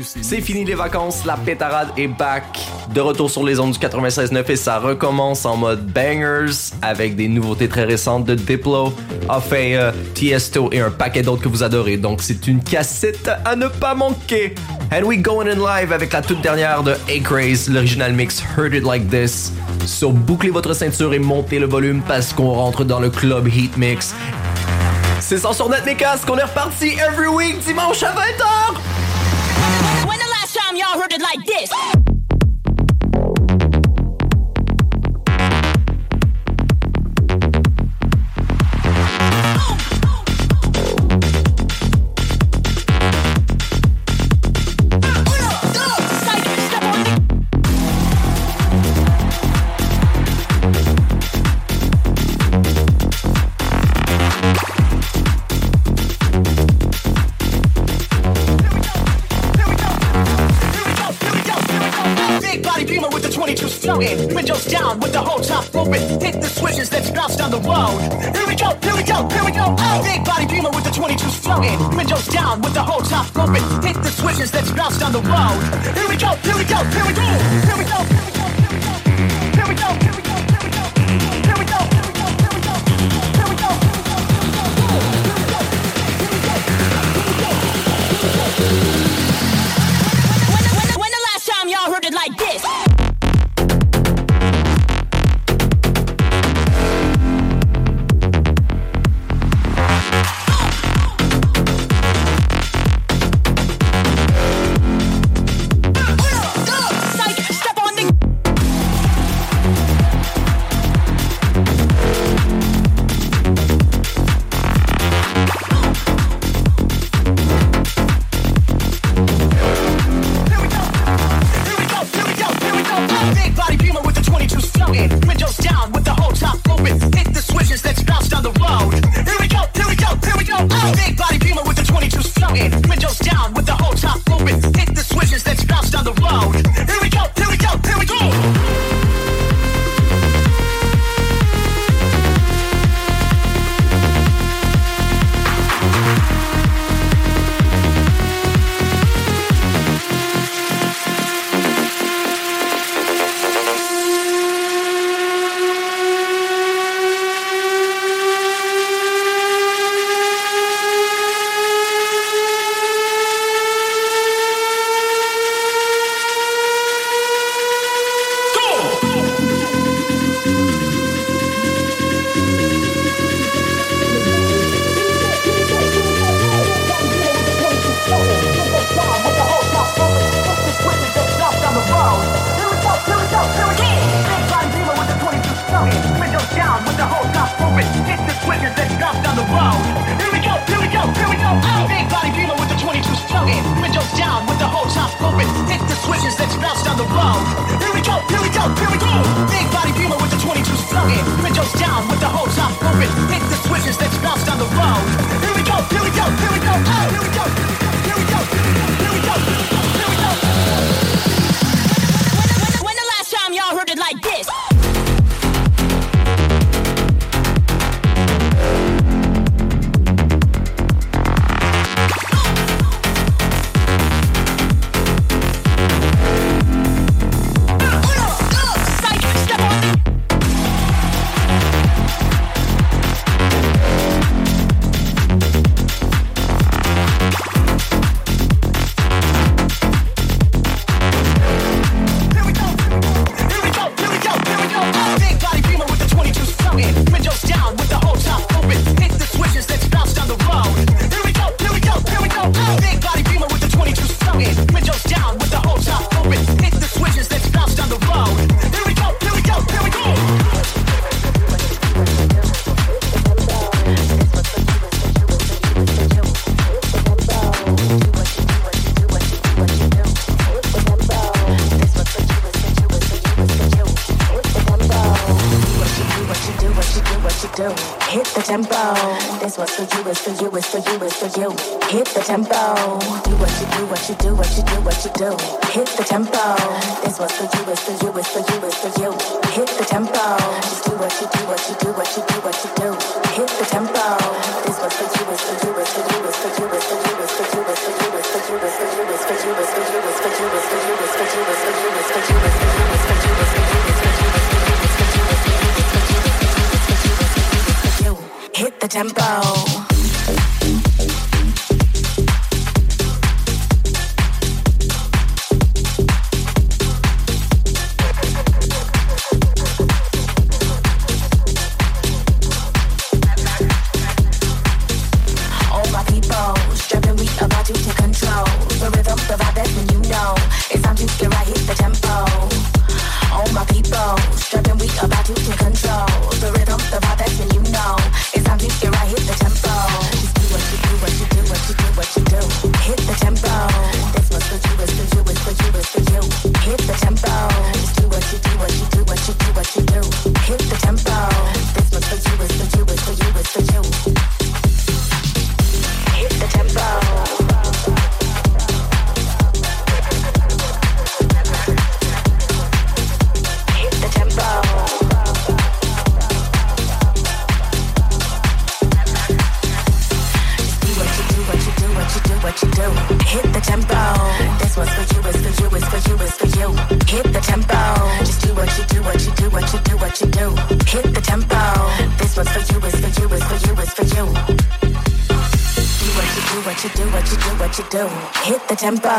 C'est fini les vacances, la pétarade est back. De retour sur les ondes du 96.9 et ça recommence en mode bangers avec des nouveautés très récentes de Diplo, Afei, Tiesto et un paquet d'autres que vous adorez. Donc c'est une cassette à ne pas manquer. And we going in live avec la toute dernière de A-Craze, l'original mix Heard It Like This. So bouclez votre ceinture et montez le volume parce qu'on rentre dans le club Heat Mix. C'est sans sur net mes casques, on est reparti every week dimanche à 20h! Time y'all heard it like this? 22 floating. Windows down with the whole top open. Hit the switches, let's bounce down the road. Here we go, here we go, here we go. Here we go, here we go, here we go. Here we go, here we go, for you. Hit the tempo. Do what you do, what you do, what you do, what you do. Hit the tempo. This was for you, it's for you, it's for you, it's for you. Hit the tempo. Just do what you do, what you do, what you do. hit the tempo.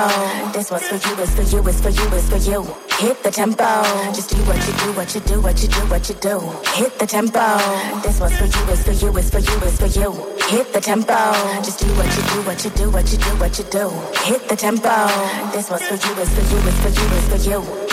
This one's for you, it's for you, it's for you, it's for you. Hit the tempo. Just do what you do, what you do, what you do, what you do. Hit the tempo. This one's for you, it's for you, it's for you, it's for you. Hit the tempo. Just do what you do, what you do, what you do, what you do. Hit the tempo. This one's for you, it's for you, it's for you, it's for you.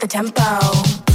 the tempo.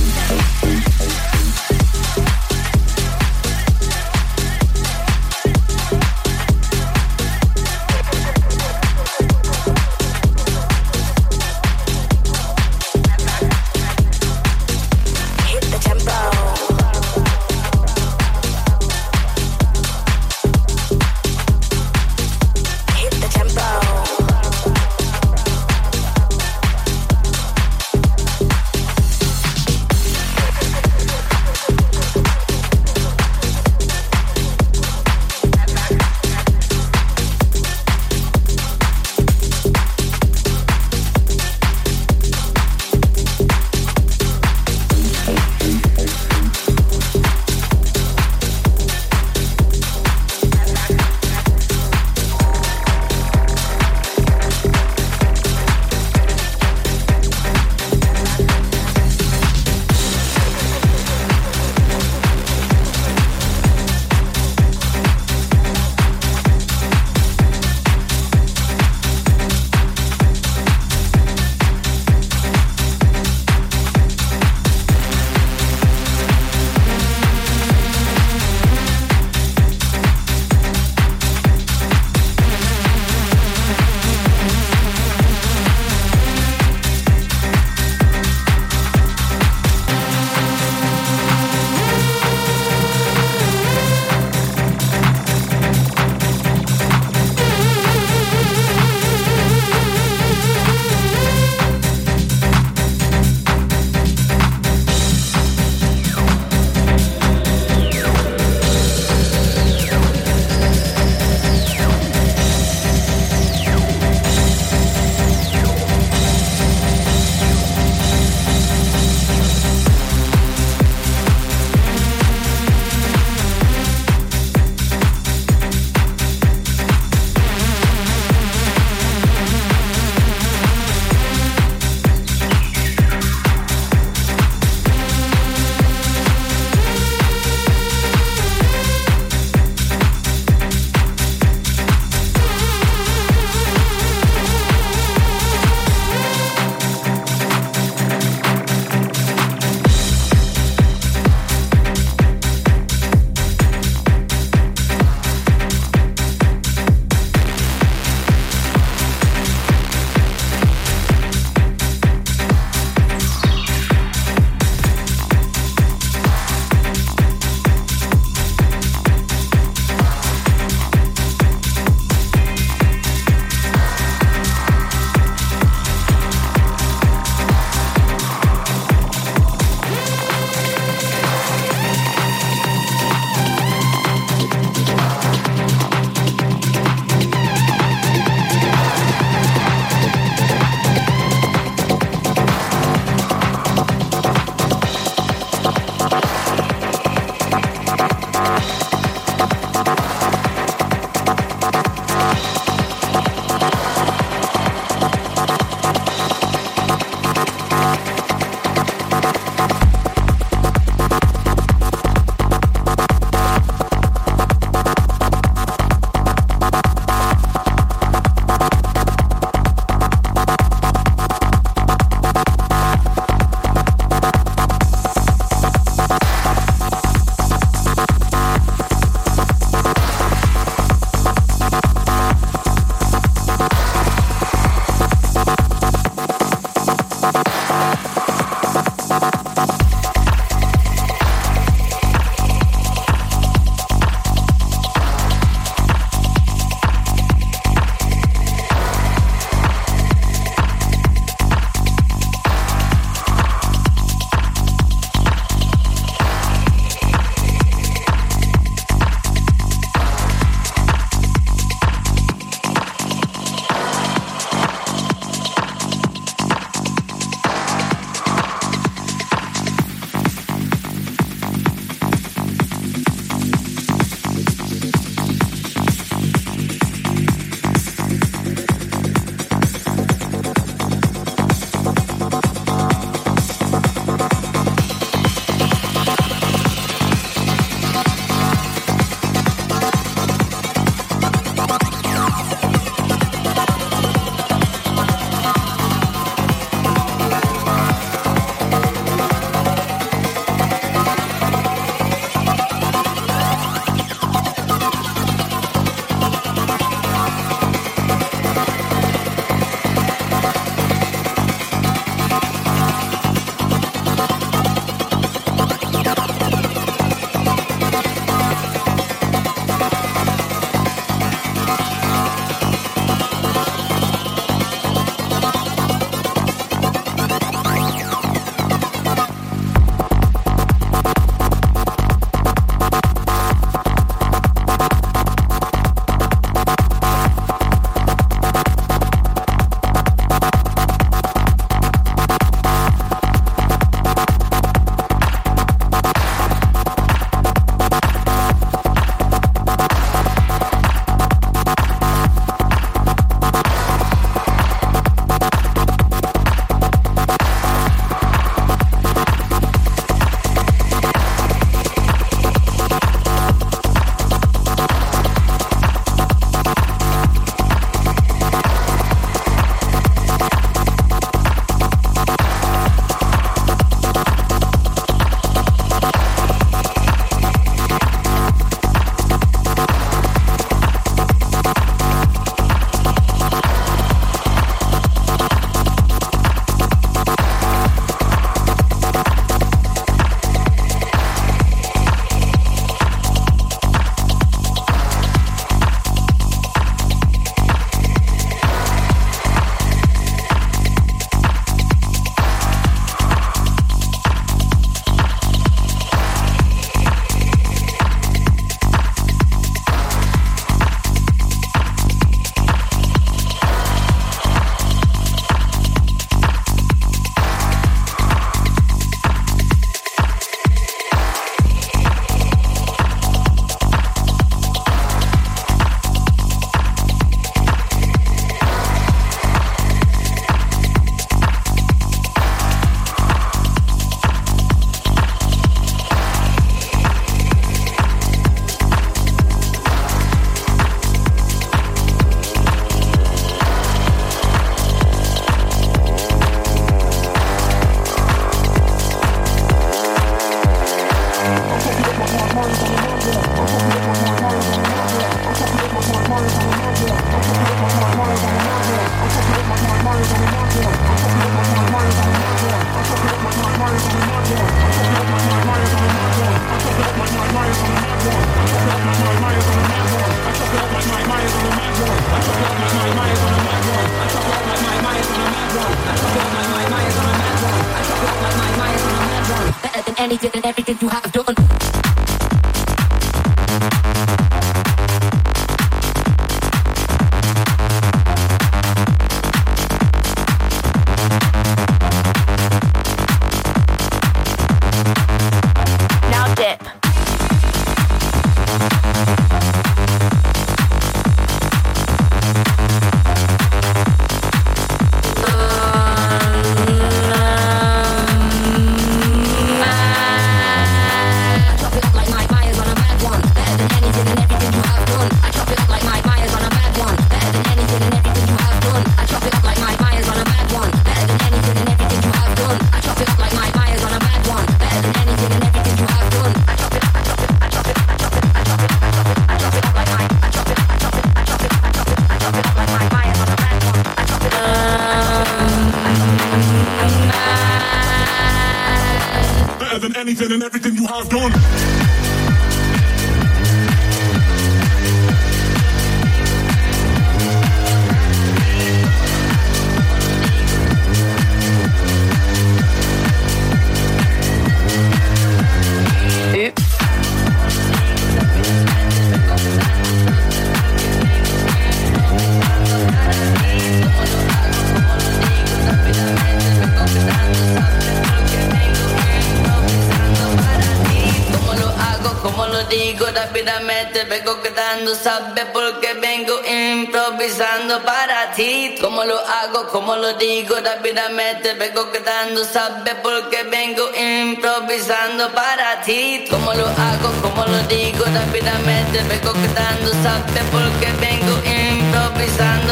Vengo quedando, sabe porque vengo improvisando para ti. Como lo hago, como lo digo rápidamente Vengo quedando, sabe porque vengo improvisando para ti. Como lo hago, como lo digo rápidamente Vengo quedando, sabe porque vengo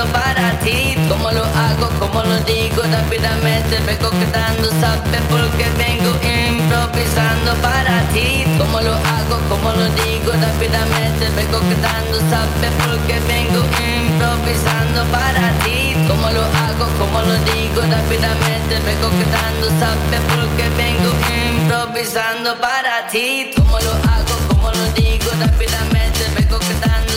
para ti. Como lo hago, como lo digo rápidamente Vengo quedando, sabe porque vengo improvisando para ti Como lo hago, como lo digo rápidamente Vengo quedando, sabe porque vengo improvisando para ti Como lo hago, como lo digo rápidamente Vengo quedando, sabe porque vengo improvisando para ti Como lo hago, como lo digo rápidamente Vengo quedando,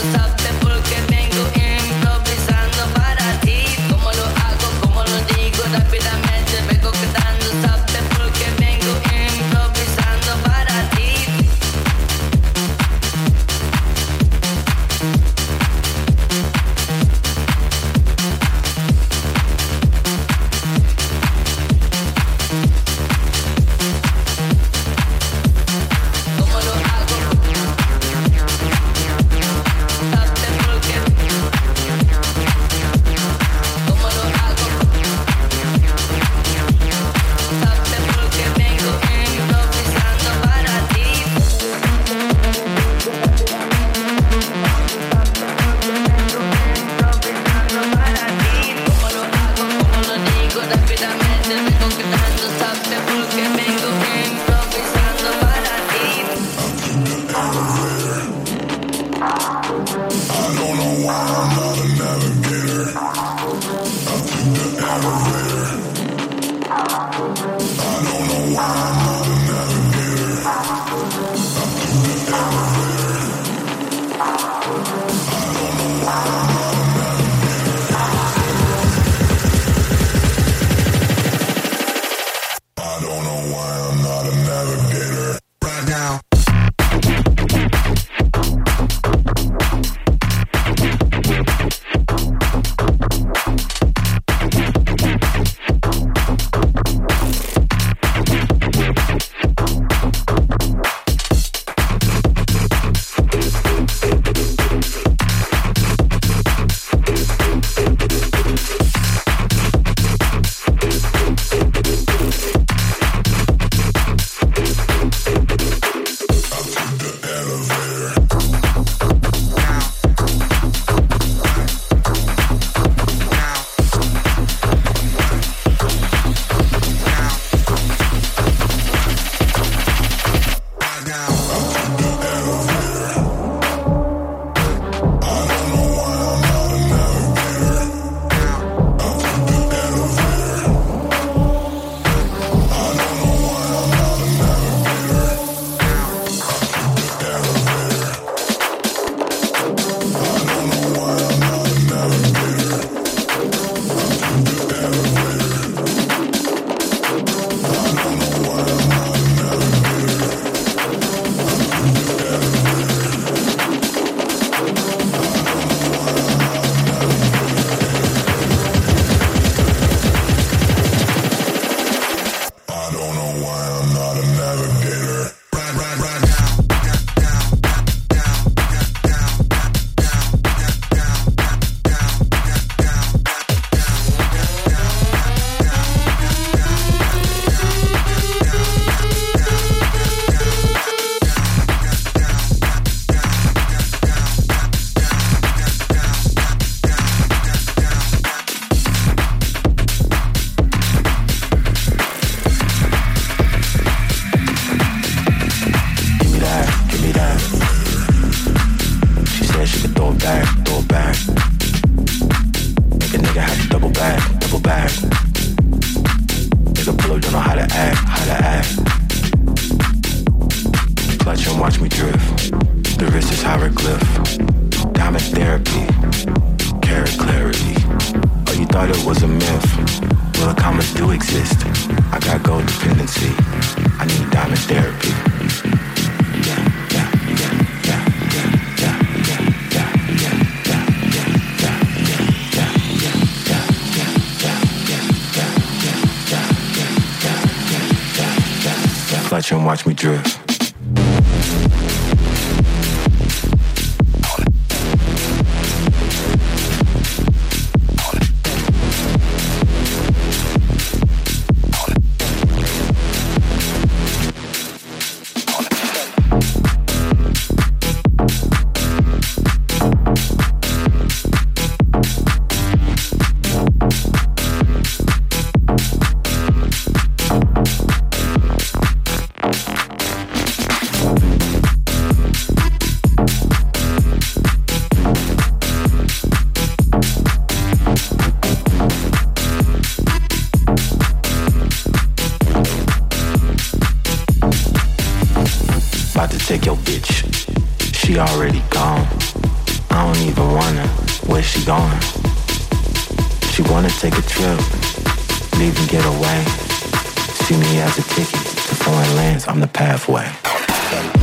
watch me drift. Leave and get away. See me as a ticket to foreign lands. I'm the pathway.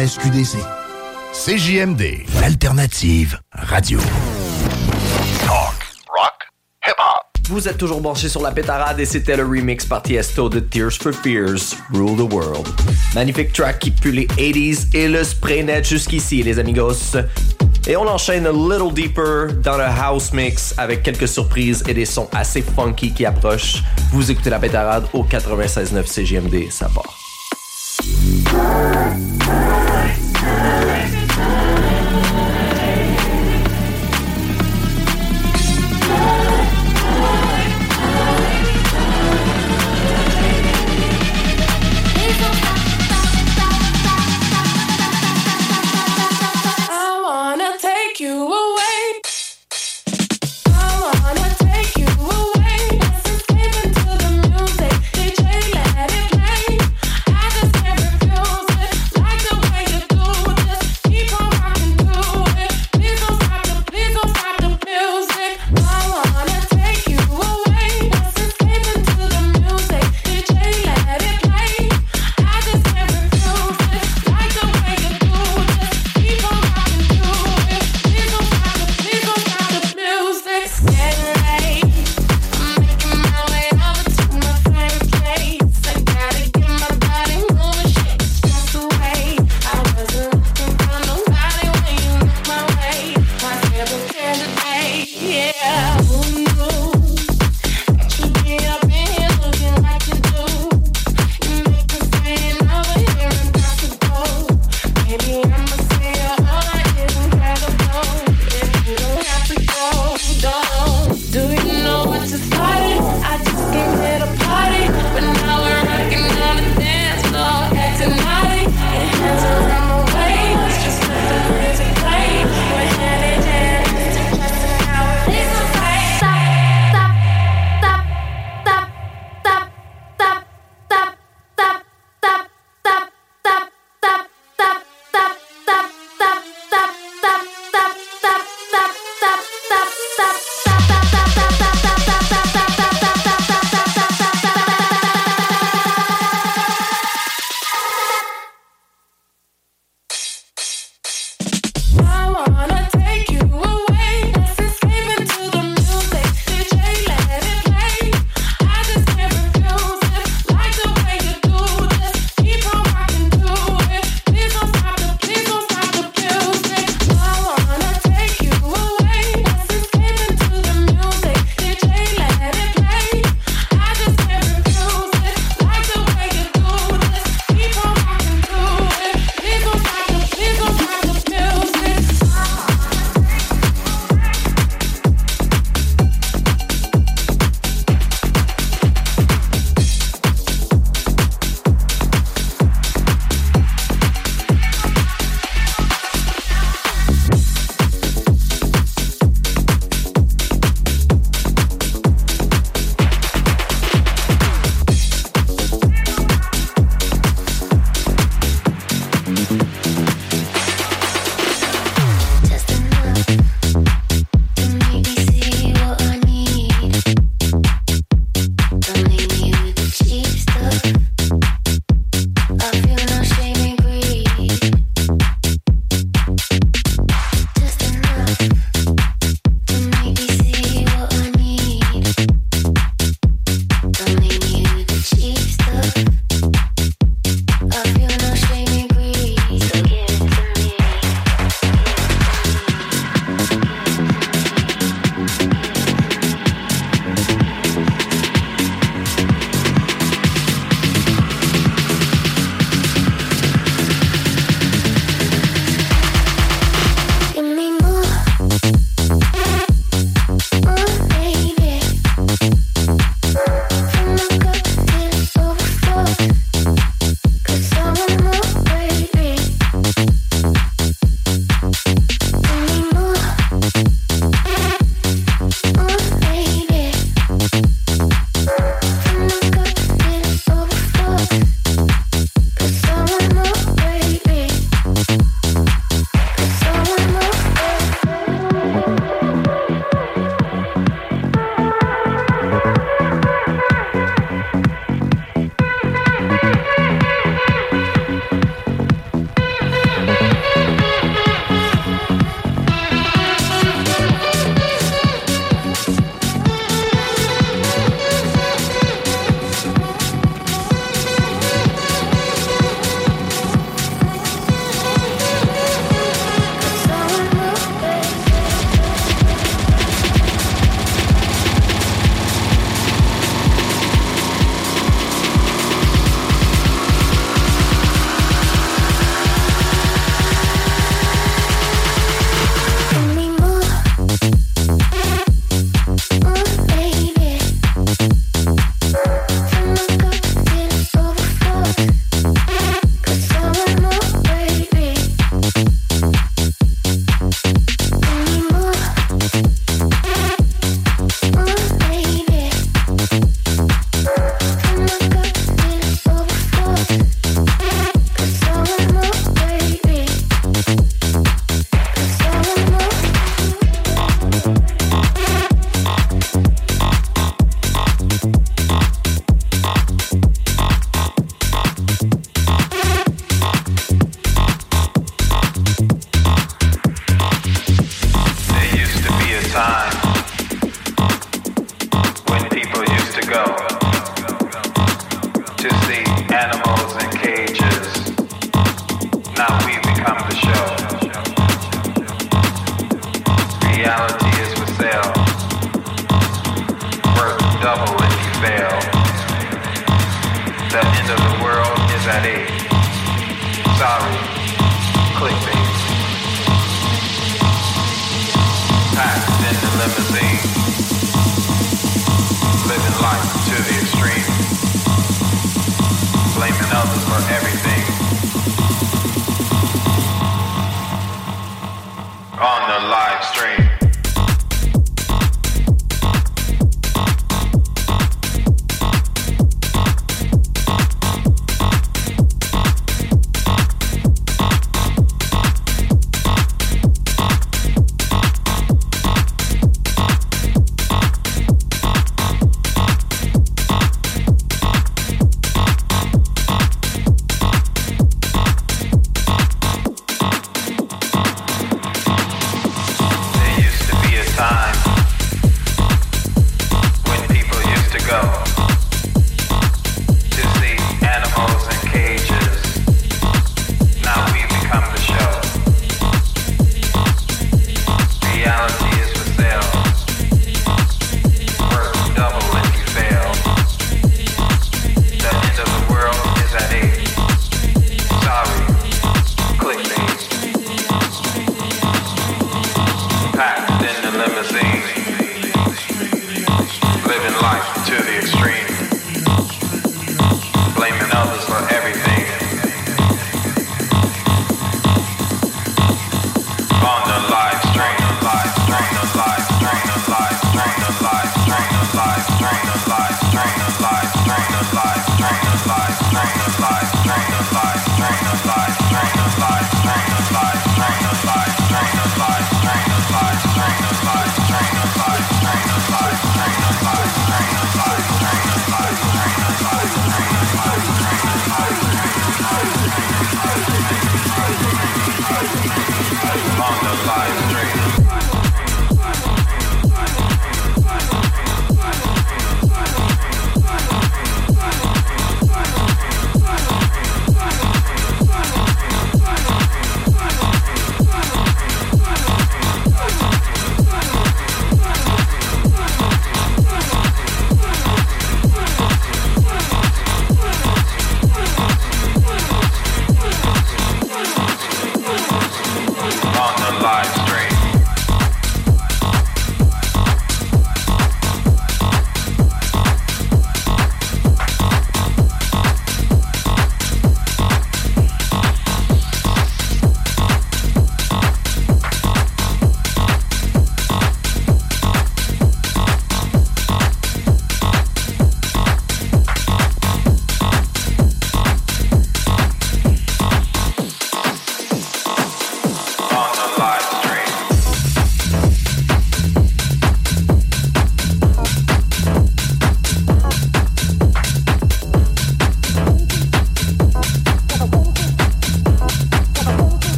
La SQDC. CJMD, l'alternative radio. Talk, rock, hip-hop. Vous êtes toujours branché sur la pétarade et c'était le remix par Tiesto de Tears for Fears, Rule the World. Magnifique track qui pue les 80s et le spray net jusqu'ici, les amigos. Et on enchaîne a little deeper dans le house mix avec quelques surprises et des sons assez funky qui approchent. Vous écoutez la pétarade au 96.9 CGMD, ça part. Hi, hi, hi, hi.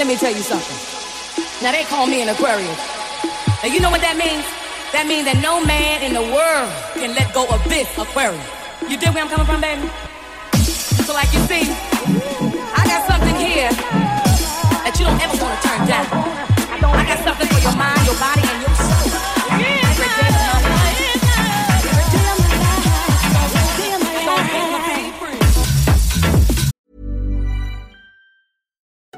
Let me tell you something. Now they call me an Aquarius. Now you know what that means? That means that no man in the world can let go of this Aquarius. You dig where I'm coming from, baby? So like you see, I got something here that you don't ever want to turn down. I got something for your mind, your body, and your soul.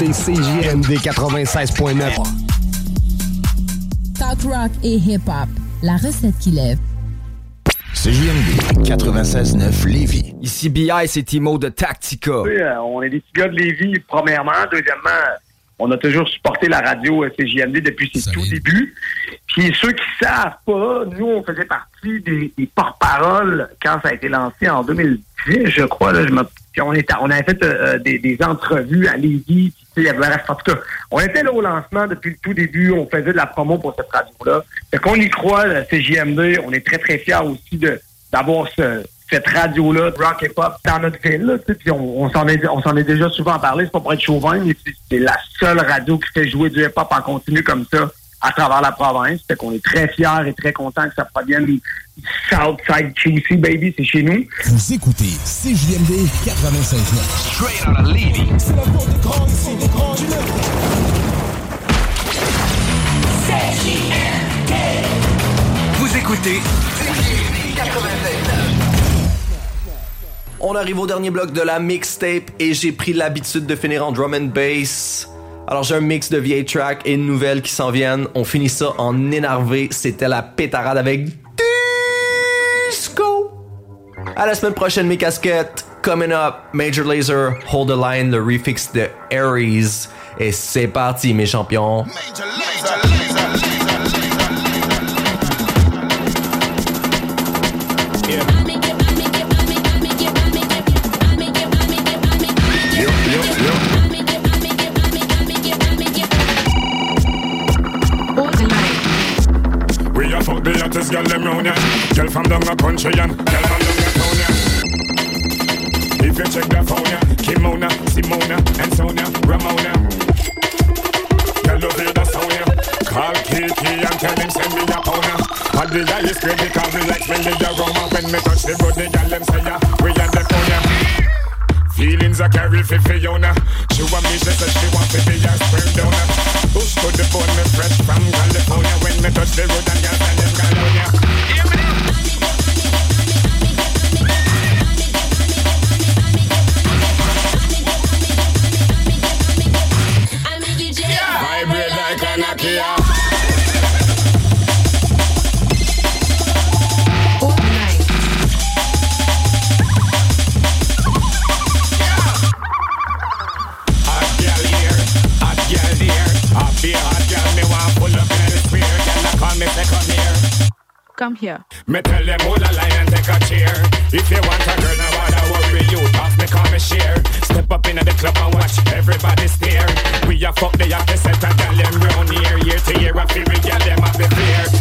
Écoutez CJMD 96.9. Talk rock et hip-hop. La recette qui lève. CJMD 96.9 Lévis. Ici BI, c'est Timo de Tactica. Oui, euh, on est des petits gars de Lévis, premièrement. Deuxièmement, on a toujours supporté la radio euh, CJMD depuis ses tout débuts. Puis ceux qui savent pas, nous, on faisait partie des, des porte-paroles quand ça a été lancé en 2010, je crois. Là, je me- on, était, on avait fait euh, des, des entrevues à Lévis. Puis, en tout cas, on était là au lancement depuis le tout début. On faisait de la promo pour cette radio-là. Fait qu'on y croit, la CJMD. On est très, très fiers aussi d'avoir ce, cette radio-là, rock et pop, dans notre ville. Là, puis on, on s'en est, on s'en est déjà souvent parlé, c'est pas pour être chauvin, mais c'est la seule radio qui fait jouer du hip-hop en continu comme ça à travers la province. Fait qu'on est très fiers et très contents que ça provienne du Southside QC, baby, c'est chez nous. Vous écoutez CJMD 96.9. Straight out of Lévis. C'est la cour des grands ici, des grands du Vous écoutez On arrive au dernier bloc de la mixtape et j'ai pris l'habitude de finir en drum and bass. Alors j'ai un mix de vieilles tracks et de nouvelles qui s'en viennent. On finit ça en énervé. C'était la pétarade avec Disco. À la semaine prochaine mes casquettes. Coming up, Major Laser, Hold the Line, le refix de Aries. Et c'est parti mes champions. We fuck girl them round ya. Girl from down the country and girl from down the town ya. If you check the phone ya, Kimona, Simona, and Sonia, Ramona. Girl love hear the sound ya. Call Kiki and tell him send me a pound ya. And the guy is great because we like when they aroma when me touch the the girl them say ya. Feelings I carry for Fiona. Uh. She want me, she said she want to be a sperm donor. Push to the bone, me fresh from California. When me touch the road and girls them California. Hear me now. Vibrate like a Nokia. Come here. Me tell them hold a line and take a. If you want a girl, now bother worry you. Me and share. Step up in the club and watch everybody stare. We a fuck the hottest set a girl them round here. Year to year, I feel we girl them have the fear.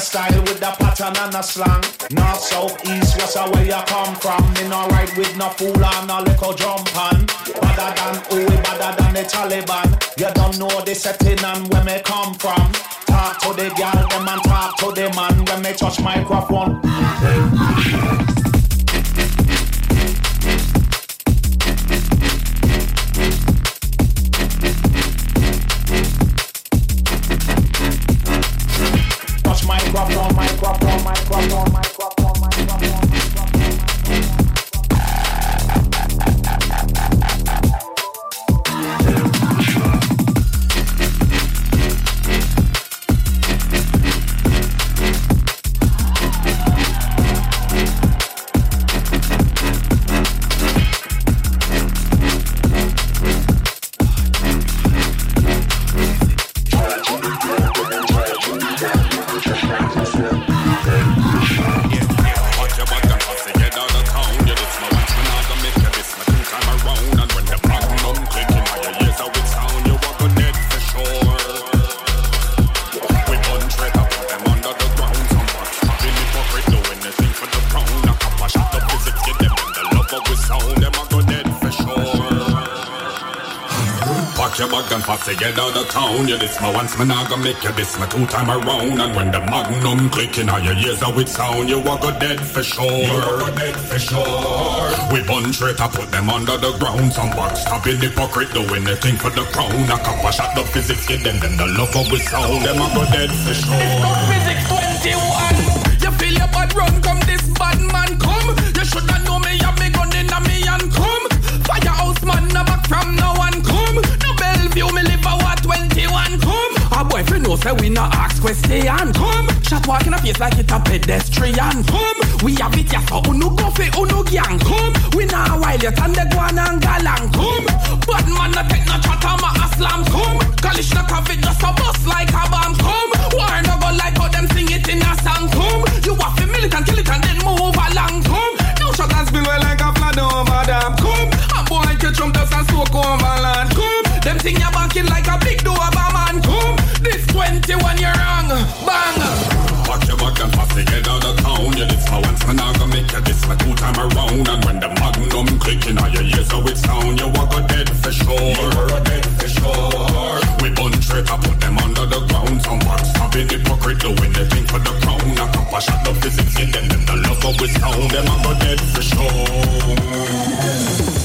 The style, with the pattern and the slang. North, south, east, west, where you come from. Me no ride with no fool or no little jump on. Better than who better than the Taliban. You don't know the setting and where me come from. Talk to the girl, them and talk to the man when me touch microphone. My once, man, I gonna make you this my two time around. And when the magnum clicking on your ears, how it sound, you walk go dead for sure. You walk go dead for sure. We bun straight, I put them under the ground. Some box stopping the hypocrite, do anything for the crown. A couple shot the physics, get them, then the love of we sound. Them I go dead for sure. Physics 21. Say we no ask question come. Shot walk in a face like it a pedestrian come. We have it ya so unu go fi unu gang come. We nah while you turn the guan and galang come. But man no take no chat I'm a slam come. Kalish no coffee just a bust like a bomb come. War no go like how them sing it in a song come. You have to militant kill it and then move along come. No shot and spill like a flood over dam come. A boy catch them dust and soak over land come. Them sing you back in This 21 year wrong bang. Pack your bag and to get out of town. Yeah, this my once, and I gonna make you this my two time around. And when the magnum clicking on your ears, so it sound, you walk go dead for sure. You walk go dead for sure. We bun straight, I put them under the ground. Some box stopping hypocrite, do anything for the crown. A couple shot the physics, them, them the love of we sound. Them I go dead for sure.